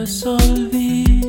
Resolví.